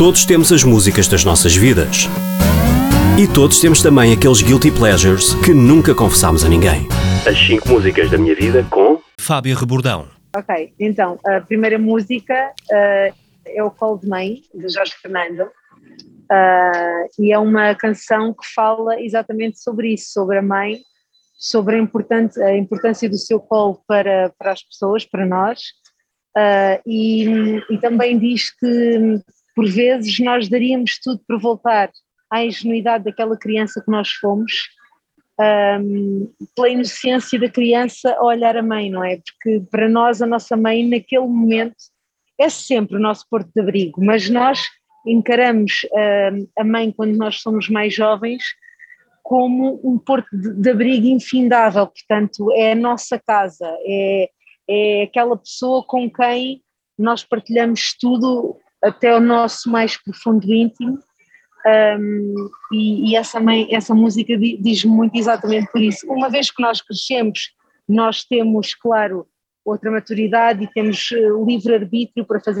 Todos temos as músicas das nossas vidas. E todos temos também aqueles guilty pleasures que nunca confessámos a ninguém. As 5 músicas da minha vida com Fábio Rebordão. Ok, então, a primeira música uh, é o Cold Mãe, de Jorge Fernando. Uh, e é uma canção que fala exatamente sobre isso, sobre a mãe, sobre a, importante, a importância do seu colo para, para as pessoas, para nós, uh, e, e também diz que por vezes nós daríamos tudo para voltar à ingenuidade daquela criança que nós fomos, um, pela inocência da criança a olhar a mãe, não é? Porque para nós a nossa mãe naquele momento é sempre o nosso porto de abrigo, mas nós encaramos a mãe quando nós somos mais jovens como um porto de, de abrigo infindável, portanto é a nossa casa, é, é aquela pessoa com quem nós partilhamos tudo até o nosso mais profundo íntimo. Um, e, e, essa, essa música diz muito exatamente por isso. Uma vez que nós crescemos, nós temos, claro, outra maturidade e temos eh, livre-arbítrio para fazer